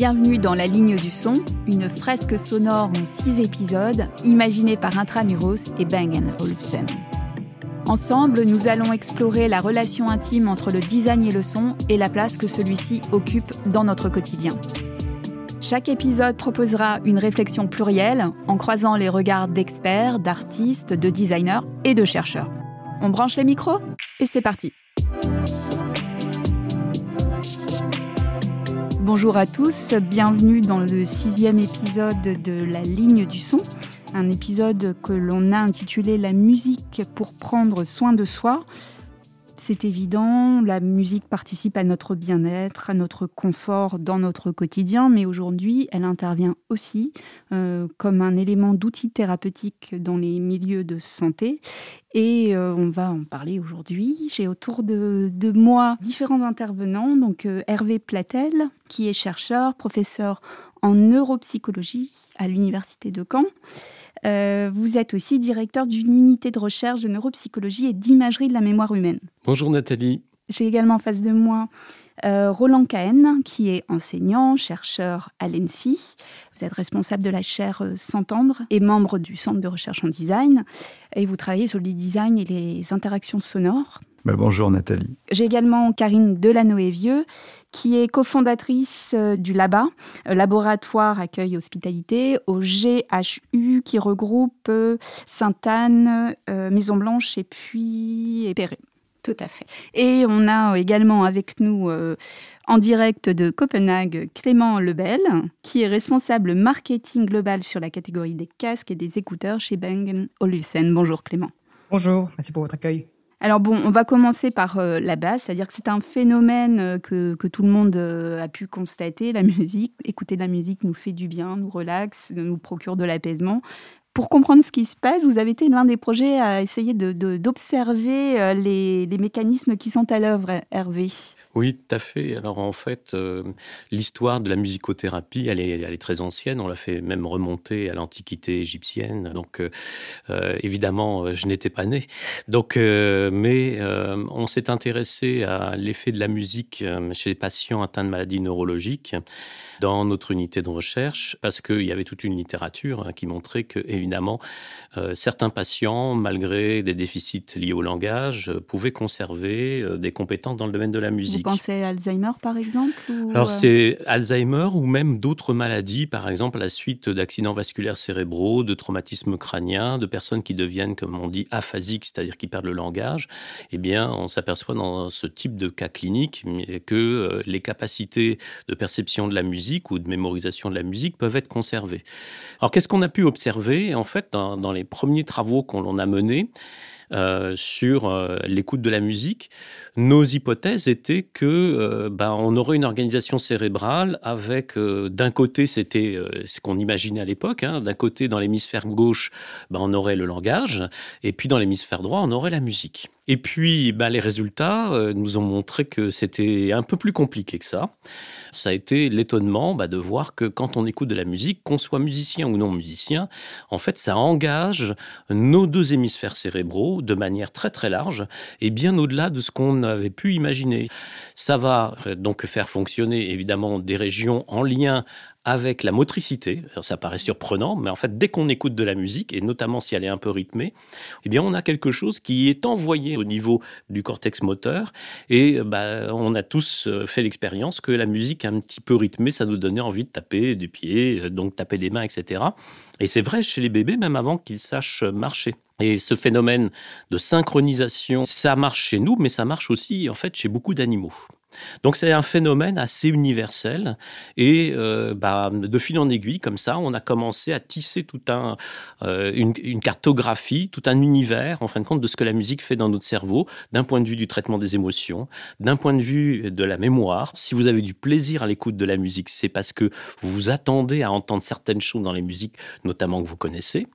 Bienvenue dans La Ligne du Son, une fresque sonore en six épisodes, imaginée par Intramuros et Bang Olufsen. Ensemble, nous allons explorer la relation intime entre le design et le son et la place que celui-ci occupe dans notre quotidien. Chaque épisode proposera une réflexion plurielle en croisant les regards d'experts, d'artistes, de designers et de chercheurs. On branche les micros et c'est parti. Bonjour à tous, bienvenue dans le sixième épisode de La ligne du son, un épisode que l'on a intitulé La musique pour prendre soin de soi. C'est évident, la musique participe à notre bien-être, à notre confort dans notre quotidien, mais aujourd'hui, elle intervient aussi euh, comme un élément d'outil thérapeutique dans les milieux de santé. Et euh, on va en parler aujourd'hui. J'ai autour de, moi différents intervenants. Donc euh, Hervé Platel, qui est chercheur, professeur en neuropsychologie à l'Université de Caen. Euh, vous êtes aussi directeur d'une unité de recherche de neuropsychologie et d'imagerie de la mémoire humaine. Bonjour Nathalie. J'ai également en face de moi euh, Roland Cahen, qui est enseignant, chercheur à l'ENSI. Vous êtes responsable de la chaire euh, S'entendre et membre du Centre de recherche en design. Et vous travaillez sur le design et les interactions sonores. Bah, bonjour Nathalie. J'ai également Karine Delanoë-Vieux, qui est cofondatrice euh, du LABA, laboratoire accueil hospitalité, au GHU, qui regroupe Sainte-Anne, Maison Blanche et puis Épéré. Tout à fait. Et on a également avec nous euh, en direct de Copenhague Clément Lebel, qui est responsable marketing global sur la catégorie des casques et des écouteurs chez Bang Olufsen. Bonjour Clément. Bonjour, merci pour votre accueil. Alors bon, on va commencer par euh, la base, c'est-à-dire que c'est un phénomène euh, que, que, tout le monde a pu constater, la musique. Écouter de la musique nous fait du bien, nous relaxe, nous procure de l'apaisement. Pour comprendre ce qui se passe, vous avez été l'un des projets à essayer d'observer de, euh, les, les, mécanismes qui sont à l'œuvre, Hervé. Oui, tout à fait. Alors en fait, euh, l'histoire de la musicothérapie, elle est, très ancienne. On l'a fait même remonter à l'Antiquité égyptienne. Donc euh, évidemment, je n'étais pas né. Donc, mais on s'est intéressé à l'effet de la musique chez les patients atteints de maladies neurologiques dans notre unité de recherche parce qu'il y avait toute une littérature hein, qui montrait que évidemment, euh, certains patients, malgré des déficits liés au langage, euh, pouvaient conserver euh, des compétences dans le domaine de la musique. Vous pensez à Alzheimer, par exemple Alors, c'est Alzheimer ou même d'autres maladies, par exemple à la suite d'accidents vasculaires cérébraux, de traumatismes crâniens, de personnes qui deviennent, comme on dit, aphasiques, c'est-à-dire qui perdent le langage. Eh bien, on s'aperçoit dans ce type de cas clinique que les capacités de perception de la musique ou de mémorisation de la musique peuvent être conservées. Alors, qu'est-ce qu'on a pu observer en fait, dans, les premiers travaux qu'on a menés euh, sur euh, l'écoute de la musique, nos hypothèses étaient que euh, ben, on aurait une organisation cérébrale avec, d'un côté, c'était ce qu'on imaginait à l'époque, hein, d'un côté, dans l'hémisphère gauche, ben, on aurait le langage, et puis dans l'hémisphère droit, on aurait la musique. Et puis, ben, les résultats nous ont montré que c'était un peu plus compliqué que ça ça a été l'étonnement bah, de voir que quand on écoute de la musique, qu'on soit musicien ou non musicien, en fait, ça engage nos deux hémisphères cérébraux de manière très très large et bien au-delà de ce qu'on avait pu imaginer. Ça va euh, donc faire fonctionner évidemment des régions en lien avec la motricité. ça paraît surprenant, mais en fait, dès qu'on écoute de la musique, et notamment si elle est un peu rythmée, eh bien, on a quelque chose qui est envoyé au niveau du cortex moteur. Et bah, on a tous euh, fait l'expérience que la musique un petit peu rythmée, ça nous donnait envie de taper des pieds, euh, donc taper des mains, etc. Et c'est vrai chez les bébés, même avant qu'ils sachent marcher. Et ce phénomène de synchronisation, ça marche chez nous, mais ça marche aussi en fait chez beaucoup d'animaux. Donc c'est un phénomène assez universel et euh, bah, de fil en aiguille comme ça, on a commencé à tisser tout un euh, une, cartographie, tout un univers en fin de compte de ce que la musique fait dans notre cerveau, d'un point de vue du traitement des émotions, d'un point de vue de la mémoire. Si vous avez du plaisir à l'écoute de la musique, c'est parce que vous vous attendez à entendre certaines choses dans les musiques, notamment que vous connaissez.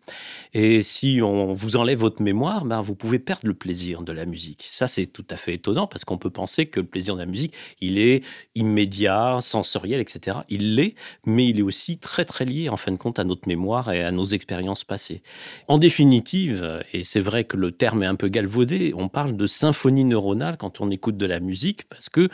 Et si on vous enlève votre mémoire, ben vous pouvez perdre le plaisir de la musique. Ça c'est tout à fait étonnant parce qu'on peut penser que le plaisir de la musique il est immédiat, sensoriel, etc. Il l'est, mais il est aussi très très lié en fin de compte à notre mémoire et à nos expériences passées. En définitive, et c'est vrai que le terme est un peu galvaudé, on parle de symphonie neuronale quand on écoute de la musique parce que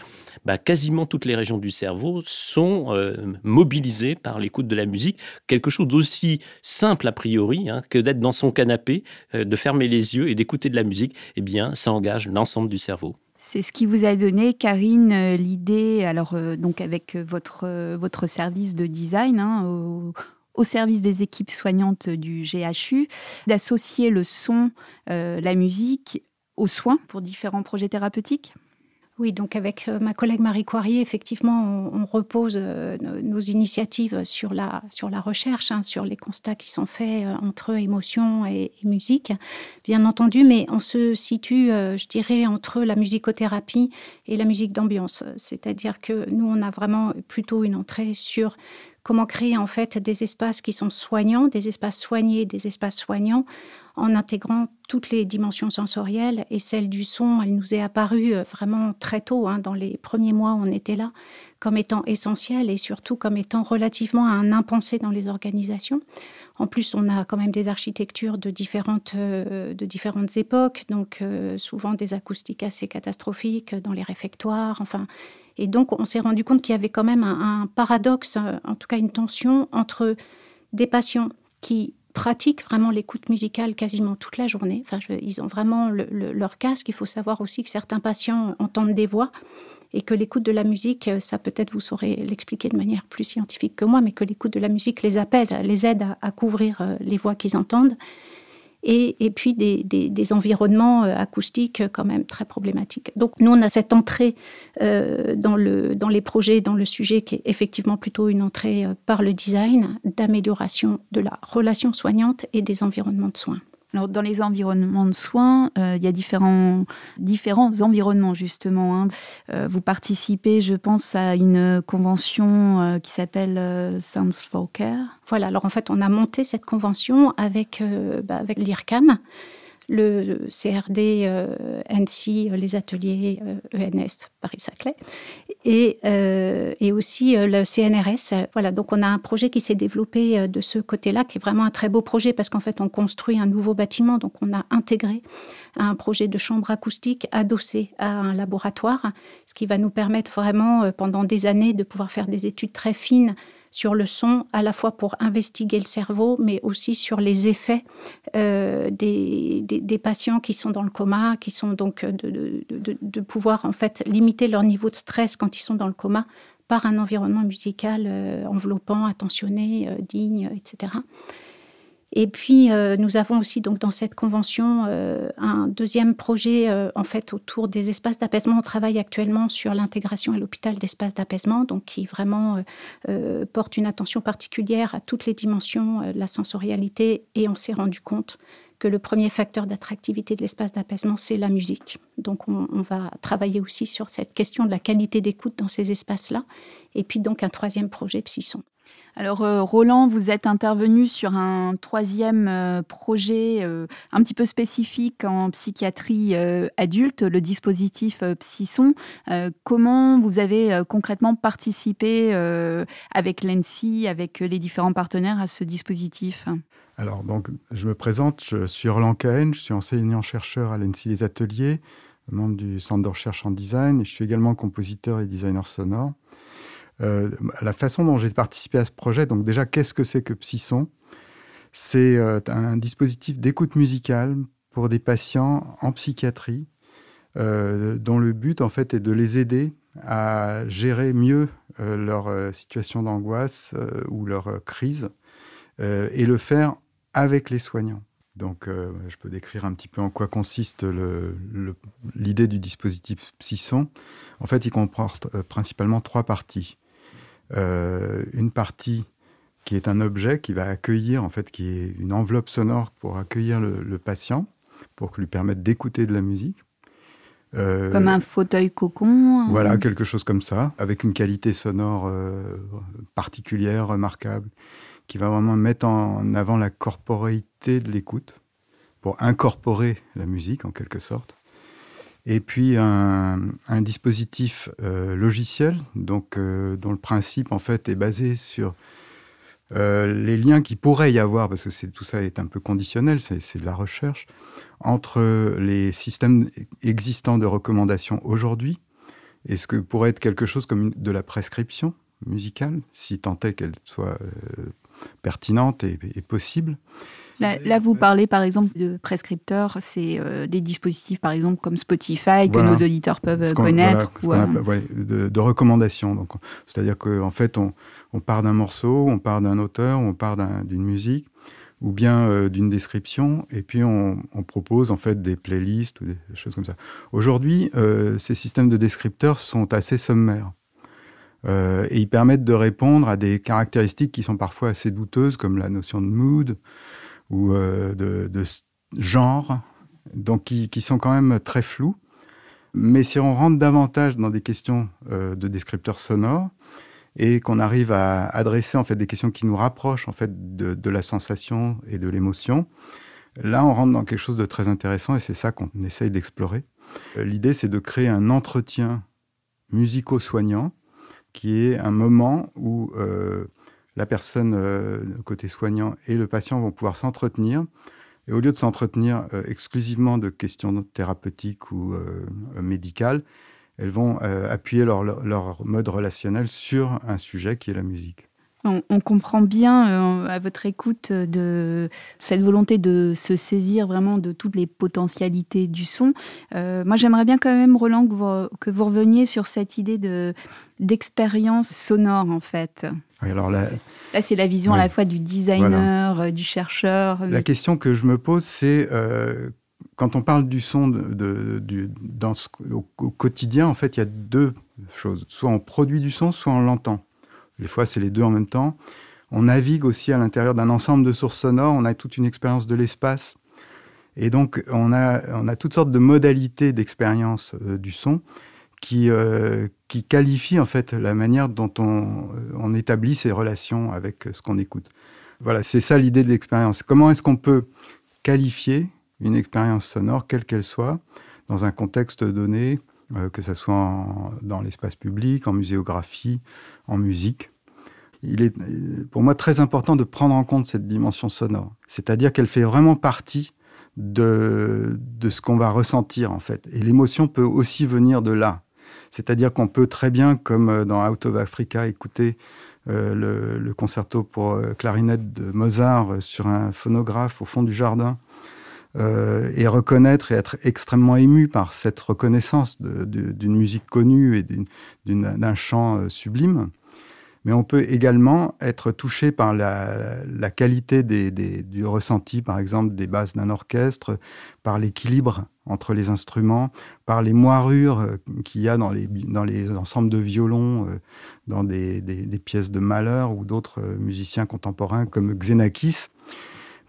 bah, quasiment toutes les régions du cerveau sont euh, mobilisées par l'écoute de la musique, quelque chose d'aussi simple a priori hein, que d'être dans son canapé, euh, de fermer les yeux et d'écouter de la musique, eh bien ça engage l'ensemble du cerveau. C'est ce qui vous a donné, Karine, euh, l'idée, alors donc avec votre, votre service de design, hein, au, service des équipes soignantes du GHU, d'associer le son, la musique aux soins pour différents projets thérapeutiques? Oui, donc avec euh, ma collègue Marie Coirier, effectivement, on, repose euh, nos initiatives sur la, sur la recherche, hein, sur les constats qui sont faits euh, entre émotion et, musique, bien entendu, mais on se situe, je dirais, entre la musicothérapie et la musique d'ambiance. C'est-à-dire que nous, on a vraiment plutôt une entrée sur comment créer en fait des espaces qui sont soignants, des espaces soignés, des espaces soignants, en intégrant toutes les dimensions sensorielles. Et celle du son, elle nous est apparue euh, vraiment très tôt, hein, dans les premiers mois où on était là, comme étant essentielle et surtout comme étant relativement à un impensé dans les organisations. En plus, on a quand même des architectures de différentes, euh, de différentes époques, donc euh, souvent des acoustiques assez catastrophiques dans les réfectoires. Enfin, et donc, on s'est rendu compte qu'il y avait quand même un, paradoxe, en tout cas une tension entre des patients qui pratiquent vraiment l'écoute musicale quasiment toute la journée. Enfin, ils ont vraiment leur casque. Il faut savoir aussi que certains patients entendent des voix et que l'écoute de la musique, ça peut-être vous saurez l'expliquer de manière plus scientifique que moi, mais que l'écoute de la musique les apaise, les aide à couvrir euh, les voix qu'ils entendent et, puis des, environnements euh, acoustiques quand même très problématiques. Donc nous, on a cette entrée euh, dans, le, dans les projets, dans le sujet qui est effectivement plutôt une entrée euh, par le design d'amélioration de la relation soignante et des environnements de soins. Dans les environnements de soins, euh, il y a différents, différents environnements, justement. Hein. Euh, vous participez, je pense, à une convention euh, qui s'appelle Sounds for Care. Voilà, alors en fait, on a monté cette convention avec, bah, avec l'IRCAM, le CRD, NC, les ateliers ENS e Paris-Saclay, et, euh, et aussi euh, le CNRS. Voilà, donc on a un projet qui s'est développé euh, de ce côté-là, qui est vraiment un très beau projet parce qu'en fait on construit un nouveau bâtiment, donc on a intégré un projet de chambre acoustique adossé à un laboratoire, ce qui va nous permettre vraiment pendant des années de pouvoir faire des études très fines sur le son, à la fois pour investiguer le cerveau, mais aussi sur les effets euh, des, patients qui sont dans le coma, qui sont donc de, de, pouvoir en fait limiter leur niveau de stress quand ils sont dans le coma par un environnement musical euh, enveloppant, attentionné, euh, digne, etc. Et puis, euh, nous avons aussi donc dans cette convention euh, un deuxième projet euh, en fait autour des espaces d'apaisement. On travaille actuellement sur l'intégration à l'hôpital d'espaces d'apaisement, donc qui vraiment porte une attention particulière à toutes les dimensions de la sensorialité. Et on s'est rendu compte que le premier facteur d'attractivité de l'espace d'apaisement, c'est la musique. Donc on, on, va travailler aussi sur cette question de la qualité d'écoute dans ces espaces-là. Et puis donc un troisième projet, Psyson. Alors euh, Roland, vous êtes intervenu sur un troisième euh, projet euh, un petit peu spécifique en psychiatrie adulte, le dispositif Psyson. comment vous avez concrètement participé avec l'ENSI, avec les différents partenaires à ce dispositif? Alors donc je me présente, je suis Roland Cahen, je suis enseignant-chercheur à l'ENSI Les Ateliers, membre du Centre de recherche en design, et je suis également compositeur et designer sonore. Euh, la façon dont j'ai participé à ce projet, donc déjà, qu'est-ce que c'est que Psyson? C'est euh, un dispositif d'écoute musicale pour des patients en psychiatrie, euh, dont le but, en fait, est de les aider à gérer mieux leur situation d'angoisse ou leur crise, et le faire avec les soignants. Donc, je peux décrire un petit peu en quoi consiste l'idée du dispositif Psyson. En fait, il comporte principalement trois parties. Euh, une partie qui est un objet qui va accueillir, en fait, qui est une enveloppe sonore pour accueillir le, patient, pour lui permettre d'écouter de la musique. Euh, comme un fauteuil cocon Voilà, quelque chose comme ça, avec une qualité sonore euh, particulière, remarquable, qui va vraiment mettre en avant la corporéité de l'écoute, pour incorporer la musique en quelque sorte. Et puis un, dispositif euh, logiciel, donc, euh, dont le principe en fait est basé sur euh, les liens qui pourraient y avoir, parce que tout ça est un peu conditionnel, c'est de la recherche, entre les systèmes existants de recommandation aujourd'hui et ce que pourrait être quelque chose comme de la prescription musicale, si tant est qu'elle soit pertinente et possible. Là, vous parlez par exemple de prescripteurs, c'est euh, des dispositifs par exemple comme Spotify que nos auditeurs peuvent connaître. ou, euh, de, recommandations. c'est-à-dire qu'en fait, on, part d'un morceau, on part d'un auteur, on part d'une musique ou bien euh, d'une description, et puis on, propose en fait des playlists ou des choses comme ça. Aujourd'hui, ces systèmes de descripteurs sont assez sommaires. et ils permettent de répondre à des caractéristiques qui sont parfois assez douteuses, comme la notion de mood, ou euh, de, genre, donc qui, sont quand même très flous. Mais si on rentre davantage dans des questions euh, de descripteurs sonores et qu'on arrive à adresser en fait des questions qui nous rapprochent en fait de, la sensation et de l'émotion, là on rentre dans quelque chose de très intéressant et c'est ça qu'on essaye d'explorer. Euh, l'idée c'est de créer un entretien musico-soignant qui est un moment où la personne euh, côté soignant et le patient vont pouvoir s'entretenir. Et au lieu de s'entretenir euh, exclusivement de questions thérapeutiques ou euh, médicales, elles vont appuyer leur, mode relationnel sur un sujet qui est la musique. On, comprend bien à votre écoute de cette volonté de se saisir vraiment de toutes les potentialités du son. moi, j'aimerais bien quand même, Roland, que vous, que vous reveniez sur cette idée de, d'expérience sonore, en fait. alors là, c'est la vision à la fois du designer, euh, du chercheur. La question que je me pose, c'est euh, quand on parle du son de, dans au, quotidien, en fait, il y a deux choses. Soit on produit du son, soit on l'entend. Des fois, c'est les deux en même temps. On navigue aussi à l'intérieur d'un ensemble de sources sonores. On a toute une expérience de l'espace. Et donc, on a, toutes sortes de modalités d'expérience euh, du son qui, euh, qui qualifie en fait la manière dont on, euh, on établit ses relations avec ce qu'on écoute. Voilà, c'est ça l'idée de l'expérience. Comment est-ce qu'on peut qualifier une expérience sonore, quelle qu'elle soit, dans un contexte donné, euh, que ce soit dans l'espace public, en muséographie, en musique il est pour moi très important de prendre en compte cette dimension sonore. C'est-à-dire qu'elle fait vraiment partie de, ce qu'on va ressentir en fait. Et l'émotion peut aussi venir de là. C'est-à-dire qu'on peut très bien, comme euh, dans Out of Africa, écouter euh, le, concerto pour euh, clarinette de Mozart sur un phonographe au fond du jardin et reconnaître et être extrêmement ému par cette reconnaissance d'une musique connue et d'un chant sublime mais on peut également être touché par la, qualité du ressenti, par exemple, des basses d'un orchestre, par l'équilibre entre les instruments, par les moirures euh, qu'il y a dans les, ensembles de violons, euh, dans des, pièces de Mahler ou d'autres euh, musiciens contemporains comme Xenakis.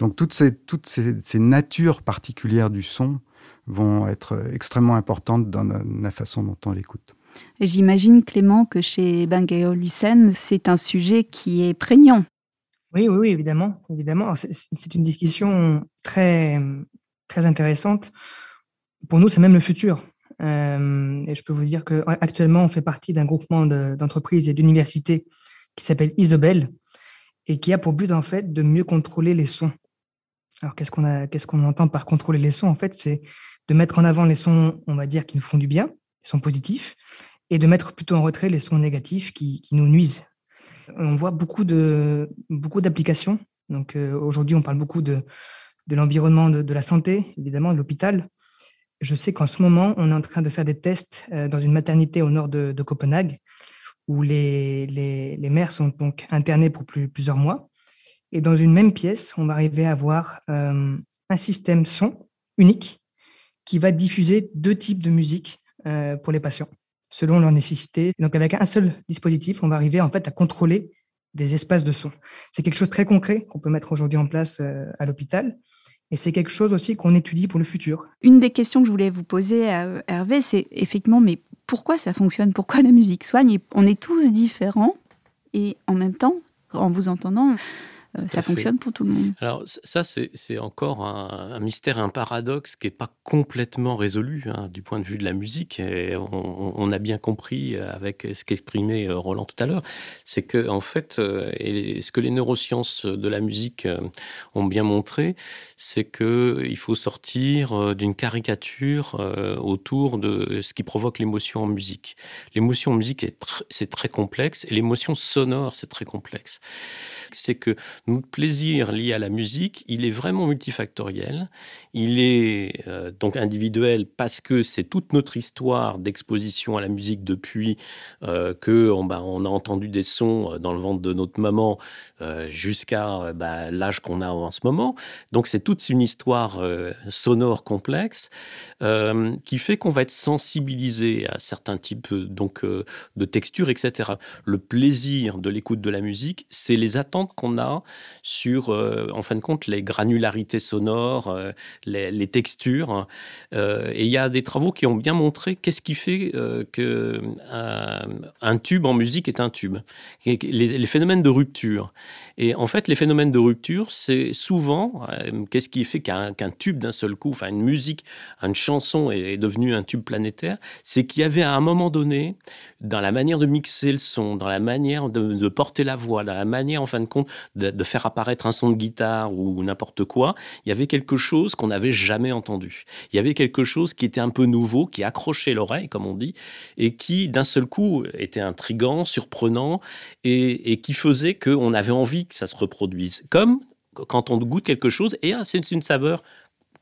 Donc toutes ces, toutes ces, natures particulières du son vont être extrêmement importantes dans la façon dont on l'écoute. J'imagine, Clément, que chez Bangao Lucen, c'est un sujet qui est prégnant. Oui, oui, oui évidemment. évidemment. C'est une discussion très, très intéressante. Pour nous, c'est même le futur. Euh, et je peux vous dire qu'actuellement, on fait partie d'un groupement d'entreprises et d'universités qui s'appelle Isobel et qui a pour but, en fait, de mieux contrôler les sons. Alors, qu'est-ce qu'on qu'est-ce qu'on entend par contrôler les sons? En fait, c'est de mettre en avant les sons, on va dire, qui nous font du bien, qui sont positifs, et de mettre plutôt en retrait les sons négatifs qui, nous nuisent. On voit beaucoup de beaucoup d'applications. Donc euh, aujourd'hui, on parle beaucoup de, de l'environnement de, la santé, évidemment, de l'hôpital. Je sais qu'en ce moment, on est en train de faire des tests euh, dans une maternité au nord de, Copenhague, où les, les, les, mères sont donc internées pour plusieurs mois. Et dans une même pièce, on va arriver à avoir euh, un système son unique qui va diffuser deux types de musique pour les patients selon leurs nécessités. Donc avec un seul dispositif, on va arriver en fait à contrôler des espaces de son. C'est quelque chose de très concret qu'on peut mettre aujourd'hui en place euh, à l'hôpital. Et c'est quelque chose aussi qu'on étudie pour le futur. Une des questions que je voulais vous poser, à Hervé, c'est effectivement, mais pourquoi ça fonctionne? Pourquoi la musique soigne? On est tous différents et en même temps, en vous entendant, ça fonctionne pour tout le monde. Alors ça, c'est encore un, mystère, un paradoxe qui n'est pas complètement résolu hein, du point de vue de la musique. Et on, a bien compris avec ce qu'exprimait Roland tout à l'heure, c'est que en fait, et ce que les neurosciences de la musique ont bien montré, c'est que il faut sortir d'une caricature autour de ce qui provoque l'émotion en musique. L'émotion en musique, c'est très complexe et l'émotion sonore, c'est très complexe. C'est que notre plaisir lié à la musique, il est vraiment multifactoriel. Il est euh, donc individuel parce que c'est toute notre histoire d'exposition à la musique depuis euh, que on, bah, a entendu des sons dans le ventre de notre maman euh, jusqu'à bah, l'âge qu'on a en ce moment. Donc c'est toute une histoire sonore complexe qui fait qu'on va être sensibilisé à certains types donc de textures, etc. Le plaisir de l'écoute de la musique, c'est les attentes qu'on a sur, euh, en fin de compte, les granularités sonores, euh, les, textures. Euh, et il y a des travaux qui ont bien montré qu'est-ce qui fait que un, tube en musique est un tube. les, phénomènes de rupture. Et en fait, les phénomènes de rupture, c'est souvent qu'est-ce qui fait qu'un tube d'un seul coup, enfin une musique, une chanson est, devenue un tube planétaire, c'est qu'il y avait à un moment donné, dans la manière de mixer le son, dans la manière de, porter la voix, dans la manière, en fin de compte, de, faire apparaître un son de guitare ou n'importe quoi, il y avait quelque chose qu'on n'avait jamais entendu. Il y avait quelque chose qui était un peu nouveau, qui accrochait l'oreille, comme on dit, et qui, d'un seul coup, était intrigant, surprenant, et, qui faisait qu'on avait envie que ça se reproduise. Comme quand on goûte quelque chose, et ah, c'est une saveur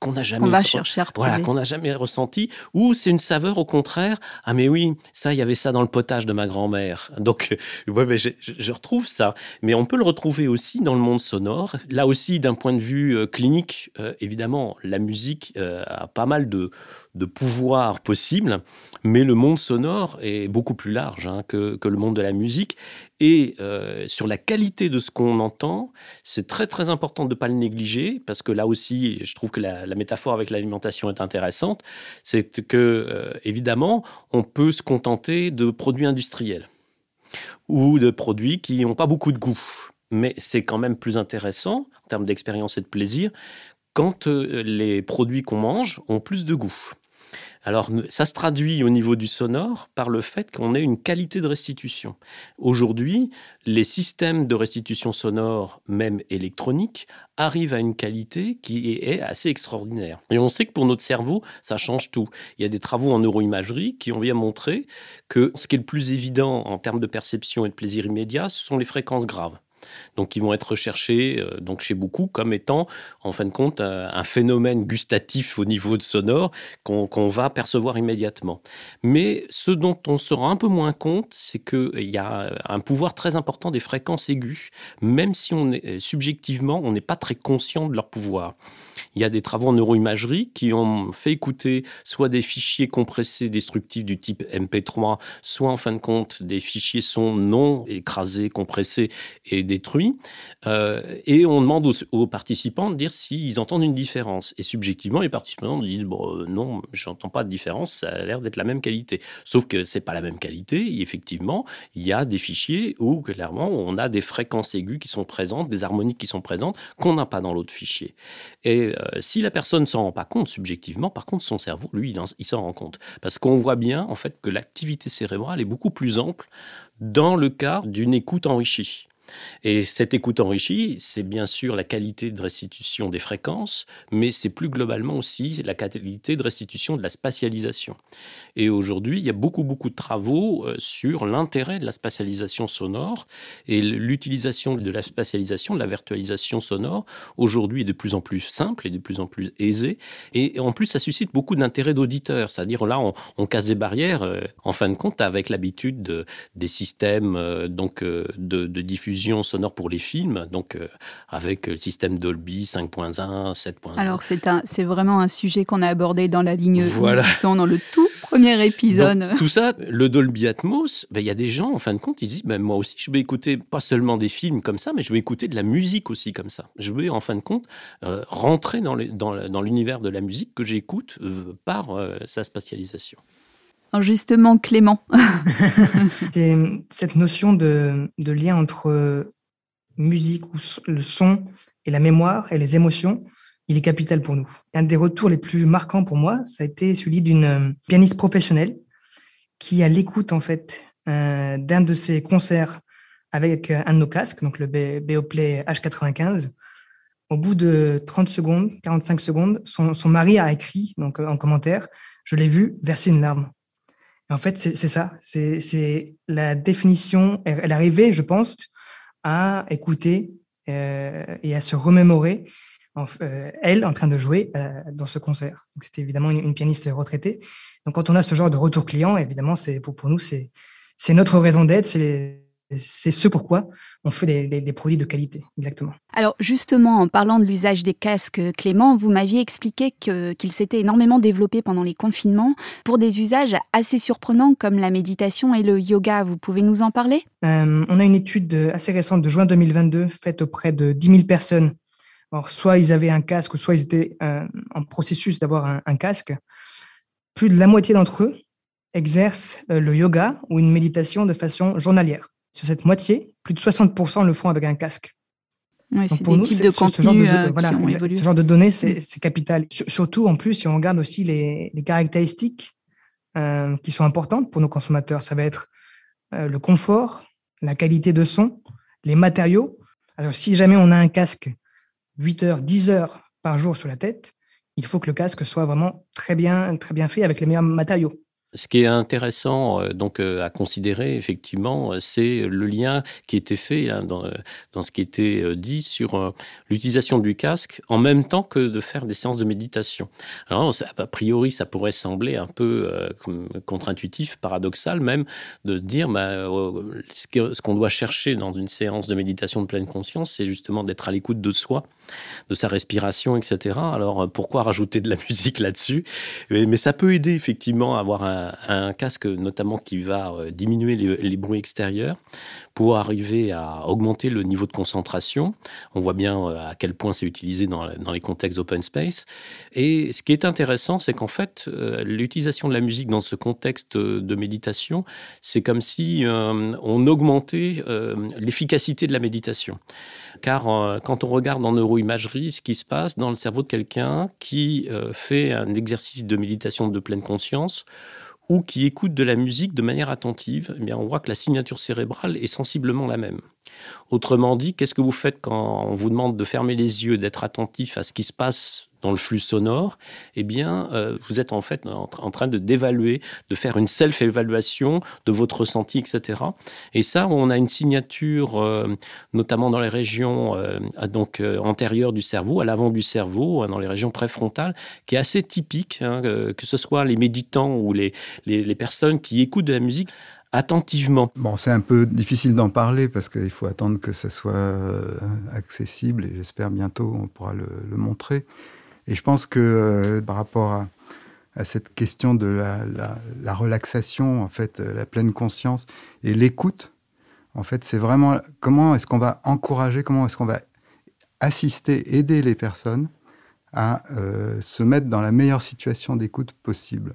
qu'on n'a jamais, va chercher voilà, qu'on n'a jamais ressenti, ou c'est une saveur au contraire. Ah mais oui, ça, il y avait ça dans le potage de ma grand-mère. Donc, ouais, mais je, je, retrouve ça. Mais on peut le retrouver aussi dans le monde sonore. Là aussi, d'un point de vue euh, clinique, euh, évidemment, la musique euh, a pas mal de de pouvoir possible, mais le monde sonore est beaucoup plus large hein, que, le monde de la musique. Et euh, sur la qualité de ce qu'on entend, c'est très très important de ne pas le négliger, parce que là aussi, je trouve que la, métaphore avec l'alimentation est intéressante. C'est que, euh, évidemment, on peut se contenter de produits industriels ou de produits qui n'ont pas beaucoup de goût. Mais c'est quand même plus intéressant en termes d'expérience et de plaisir quand euh, les produits qu'on mange ont plus de goût. Alors, ça se traduit au niveau du sonore par le fait qu'on ait une qualité de restitution. Aujourd'hui, les systèmes de restitution sonore, même électroniques, arrivent à une qualité qui est assez extraordinaire. Et on sait que pour notre cerveau, ça change tout. Il y a des travaux en neuroimagerie qui ont bien montré que ce qui est le plus évident en termes de perception et de plaisir immédiat, ce sont les fréquences graves donc qui vont être recherchés euh, donc chez beaucoup comme étant en fin de compte un, phénomène gustatif au niveau de sonore qu'on va percevoir immédiatement. Mais ce dont on se rend un peu moins compte, c'est qu'il y a un pouvoir très important des fréquences aiguës, même si on est subjectivement on n'est pas très conscient de leur pouvoir. Il y a des travaux en neuroimagerie qui ont fait écouter soit des fichiers compressés destructifs du type MP3, soit en fin de compte des fichiers son non écrasés, compressés et détruits. Euh, et on demande aux, participants de dire s'ils entendent une différence. Et subjectivement, les participants disent bon, euh, non, je n'entends pas de différence, ça a l'air d'être la même qualité. Sauf que c'est pas la même qualité. Effectivement, il y a des fichiers où clairement on a des fréquences aiguës qui sont présentes, des harmoniques qui sont présentes qu'on n'a pas dans l'autre fichier. Et euh, si la personne ne s'en rend pas compte subjectivement, par contre, son cerveau, lui, il s'en rend compte. Parce qu'on voit bien, en fait, que l'activité cérébrale est beaucoup plus ample dans le cas d'une écoute enrichie. Et cette écoute enrichie, c'est bien sûr la qualité de restitution des fréquences, mais c'est plus globalement aussi la qualité de restitution de la spatialisation. Et aujourd'hui, il y a beaucoup, beaucoup de travaux euh, sur l'intérêt de la spatialisation sonore et l'utilisation de la spatialisation, de la virtualisation sonore, aujourd'hui est de plus en plus simple et de plus en plus aisée. Et en plus, ça suscite beaucoup d'intérêt d'auditeurs. C'est-à-dire là, on, casse des barrières, euh, en fin de compte, avec l'habitude des systèmes euh, donc, de diffusion sonore pour les films, donc euh, avec le système Dolby 5.1, 7.1. Alors c'est un, c'est vraiment un sujet qu'on a abordé dans la ligne voilà. son dans le tout premier épisode. tout ça, le Dolby Atmos, ben, il y a des gens en fin de compte, ils disent ben, moi aussi je vais écouter pas seulement des films comme ça, mais je vais écouter de la musique aussi comme ça. Je vais en fin de compte euh, rentrer dans, dans, l'univers de la musique que j'écoute euh, par sa spatialisation. Justement, Clément. C'est cette notion de, lien entre musique ou le son et la mémoire et les émotions, il est capital pour nous. Un des retours les plus marquants pour moi, ça a été celui d'une euh, pianiste professionnelle qui, à l'écoute en fait euh, d'un de ses concerts avec un de nos casques, donc le Beoplay H95, au bout de 30 secondes, 45 secondes, son, son mari a écrit donc en commentaire, je l'ai vu verser une larme. En fait, c'est ça, c'est la définition. Elle, arrivait, je pense, à écouter euh, et à se remémorer euh, elle en train de jouer euh, dans ce concert. C'était évidemment une, pianiste retraitée. Donc quand on a ce genre de retour client, évidemment, pour, pour nous c'est c'est notre raison d'être, c'est c'est ce pourquoi on fait des, produits de qualité, exactement. Alors justement, en parlant de l'usage des casques, Clément, vous m'aviez expliqué qu'il s'était énormément développé pendant les confinements pour des usages assez surprenants comme la méditation et le yoga. Vous pouvez nous en parler? Euh, On a une étude assez récente de juin 2022 faite auprès de 10 000 personnes. Alors, soit ils avaient un casque, soit ils étaient euh, en processus d'avoir un casque. Plus de la moitié d'entre eux exercent euh, le yoga ou une méditation de façon journalière. Sur cette moitié, plus de 60% le font avec un casque. c'est des types de contenu ce genre de données, mm. c'est capital. Surtout, en plus, si on regarde aussi les, caractéristiques euh, qui sont importantes pour nos consommateurs, ça va être euh, le confort, la qualité de son, les matériaux. Alors, si jamais on a un casque 8 heures, 10 heures par jour sur la tête, il faut que le casque soit vraiment très bien, très bien fait avec les meilleurs matériaux. Ce qui est intéressant euh, donc euh, à considérer effectivement, euh, c'est le lien qui était fait hein, dans, ce qui était dit sur l'utilisation du casque en même temps que de faire des séances de méditation. Alors a priori, ça pourrait sembler un peu contre-intuitif, paradoxal même, de dire bah, ce qu'on doit chercher dans une séance de méditation de pleine conscience, c'est justement d'être à l'écoute de soi, de sa respiration, etc. Alors pourquoi rajouter de la musique là-dessus? Mais, mais, ça peut aider effectivement à avoir un un, casque notamment qui va euh, diminuer les, bruits extérieurs pour arriver à augmenter le niveau de concentration. On voit bien euh, à quel point c'est utilisé dans, les contextes open space. Et ce qui est intéressant, c'est qu'en fait, euh, l'utilisation de la musique dans ce contexte de méditation, c'est comme si on augmentait l'efficacité de la méditation. Car quand on regarde en neuroimagerie ce qui se passe dans le cerveau de quelqu'un qui fait un exercice de méditation de pleine conscience, ou qui écoutent de la musique de manière attentive, eh on voit que la signature cérébrale est sensiblement la même. Autrement dit, qu'est-ce que vous faites quand on vous demande de fermer les yeux, d'être attentif à ce qui se passe dans le flux sonore, eh bien, euh, vous êtes en fait en, train de d'évaluer, de faire une self-évaluation de votre ressenti, etc. Et ça, on a une signature, euh, notamment dans les régions euh, donc antérieures du cerveau, à l'avant du cerveau, hein, dans les régions préfrontales, qui est assez typique, hein, que ce soit les méditants ou les, les, personnes qui écoutent de la musique attentivement. Bon, c'est un peu difficile d'en parler parce qu'il faut attendre que ça soit accessible et j'espère bientôt on pourra le montrer. Et je pense que euh, par rapport à, cette question de la, relaxation, en fait, euh, la pleine conscience et l'écoute, en fait, c'est vraiment comment est-ce qu'on va encourager, comment est-ce qu'on va assister, aider les personnes à euh, se mettre dans la meilleure situation d'écoute possible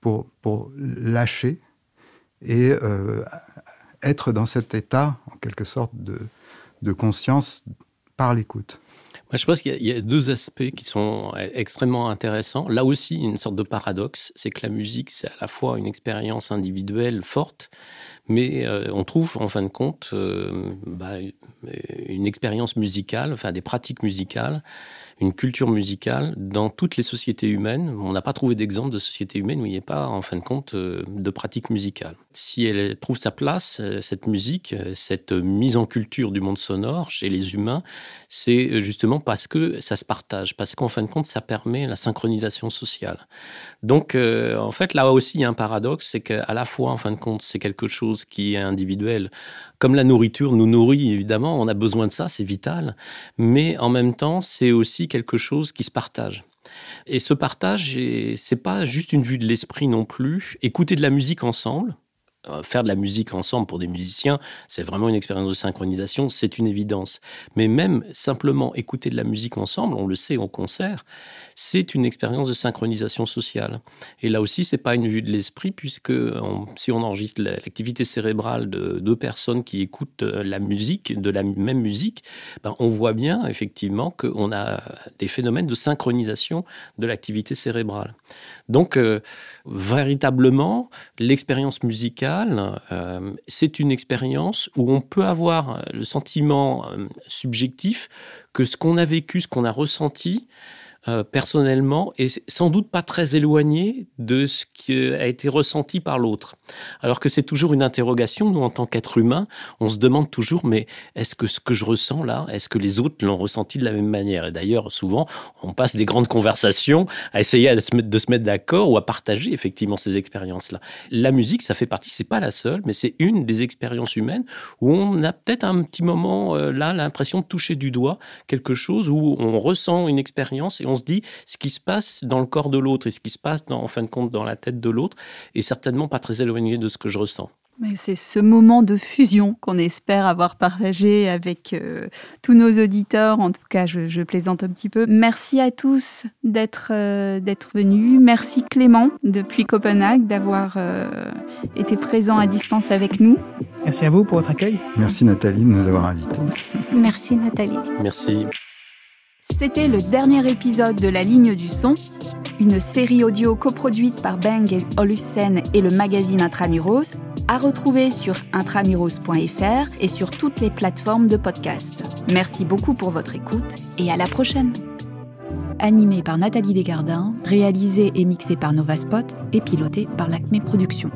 pour, pour lâcher et être dans cet état, en quelque sorte, de, de conscience par l'écoute je pense qu'il y, a deux aspects qui sont extrêmement intéressants. Là aussi, une sorte de paradoxe, c'est que la musique, c'est à la fois une expérience individuelle forte, mais euh, on trouve en fin de compte euh, bah, une expérience musicale, enfin des pratiques musicales une culture musicale dans toutes les sociétés humaines. On n'a pas trouvé d'exemple de société humaine où il n'y ait pas, en fin de compte, euh, de pratique musicale. Si elle trouve sa place, euh, cette musique, euh, cette mise en culture du monde sonore chez les humains, c'est justement parce que ça se partage, parce qu'en fin de compte, ça permet la synchronisation sociale. Donc, en fait, là aussi, il y a un paradoxe, c'est qu'à la fois, en fin de compte, c'est quelque chose qui est individuel, comme la nourriture nous nourrit, évidemment, on a besoin de ça, c'est vital, mais en même temps, c'est aussi quelque chose qui se partage. Et ce partage, c'est pas juste une vue de l'esprit non plus. Écouter de la musique ensemble, euh, faire de la musique ensemble pour des musiciens, c'est vraiment une expérience de synchronisation, c'est une évidence. Mais même simplement écouter de la musique ensemble, on le sait en concert, c'est une expérience de synchronisation sociale. Et là aussi, c'est pas une vue de l'esprit, puisque si on enregistre l'activité cérébrale de deux personnes qui écoutent euh, la musique, de la même musique, ben on voit bien effectivement qu'on a des phénomènes de synchronisation de l'activité cérébrale. Donc, euh, véritablement, l'expérience musicale, euh, c'est une expérience où on peut avoir le sentiment subjectif que ce qu'on a vécu, ce qu'on a ressenti, euh, personnellement et sans doute pas très éloigné de ce qui a été ressenti par l'autre. Alors que c'est toujours une interrogation, nous en tant qu'être humain, on se demande toujours mais est-ce que ce que je ressens là, est-ce que les autres l'ont ressenti de la même manière? Et d'ailleurs, souvent, on passe des grandes conversations à essayer de se mettre, de se mettre d'accord ou à partager effectivement ces expériences-là. La musique, ça fait partie, c'est pas la seule, mais c'est une des expériences humaines où on a peut-être un petit moment euh, là l'impression de toucher du doigt quelque chose où on ressent une expérience et on se dit ce qui se passe dans le corps de l'autre et ce qui se passe en fin de compte dans la tête de l'autre est certainement pas très éloigné de ce que je ressens. C'est ce moment de fusion qu'on espère avoir partagé avec euh, tous nos auditeurs. En tout cas, je, plaisante un petit peu. Merci à tous d'être euh, d'être venus. Merci Clément depuis Copenhague d'avoir euh, été présent à distance avec nous. Merci à vous pour votre accueil. Merci Nathalie de nous avoir invités. Merci Nathalie. Merci. C'était le dernier épisode de La Ligne du Son, une série audio coproduite par Bang et Olusen et le magazine Intramuros, à retrouver sur intramuros.fr et sur toutes les plateformes de podcast. Merci beaucoup pour votre écoute et à la prochaine. Animé par Nathalie Desgardins, réalisé et mixé par Novaspot et piloté par l'Acme Productions.